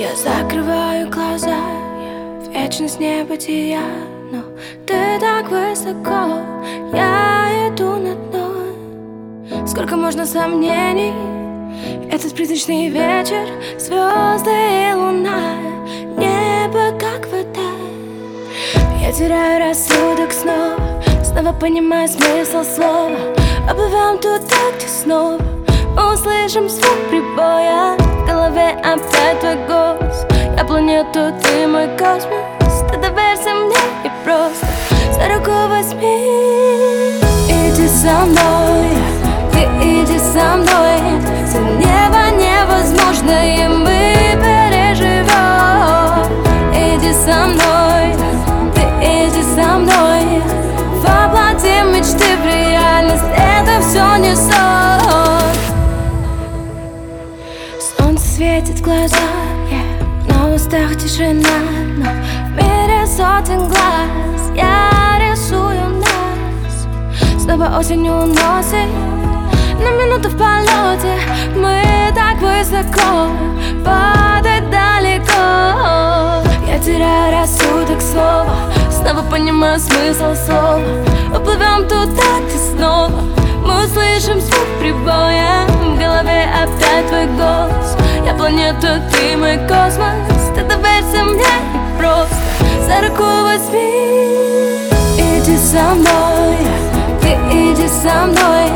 Я закрываю глаза, я вечность небытия Но ты так высоко, я иду на дно. Сколько можно сомнений, этот призрачный вечер Звезды и луна, небо как вода. Я теряю рассудок снова Снова понимаю смысл слова. Оплывем туда, где снова услышим звук прибоя В голове опять твой голос. Я планету, ты мой космос. Ты доверься мне и просто За руку возьми. Иди со мной Ты иди со мной глаза yeah. На устах тишина Но в мире сотен глаз. Я рисую нас Снова осенью уносит На минуту в полете Мы так высоко Падать далеко. Я теряю рассудок снова Снова понимаю смысл слова. Уплывем туда, где снова Мы услышим звук прибоя. В голове опять твой голос Планета, ты мой космос доверься мне и просто. За руку возьми Иди со мной Ты иди со мной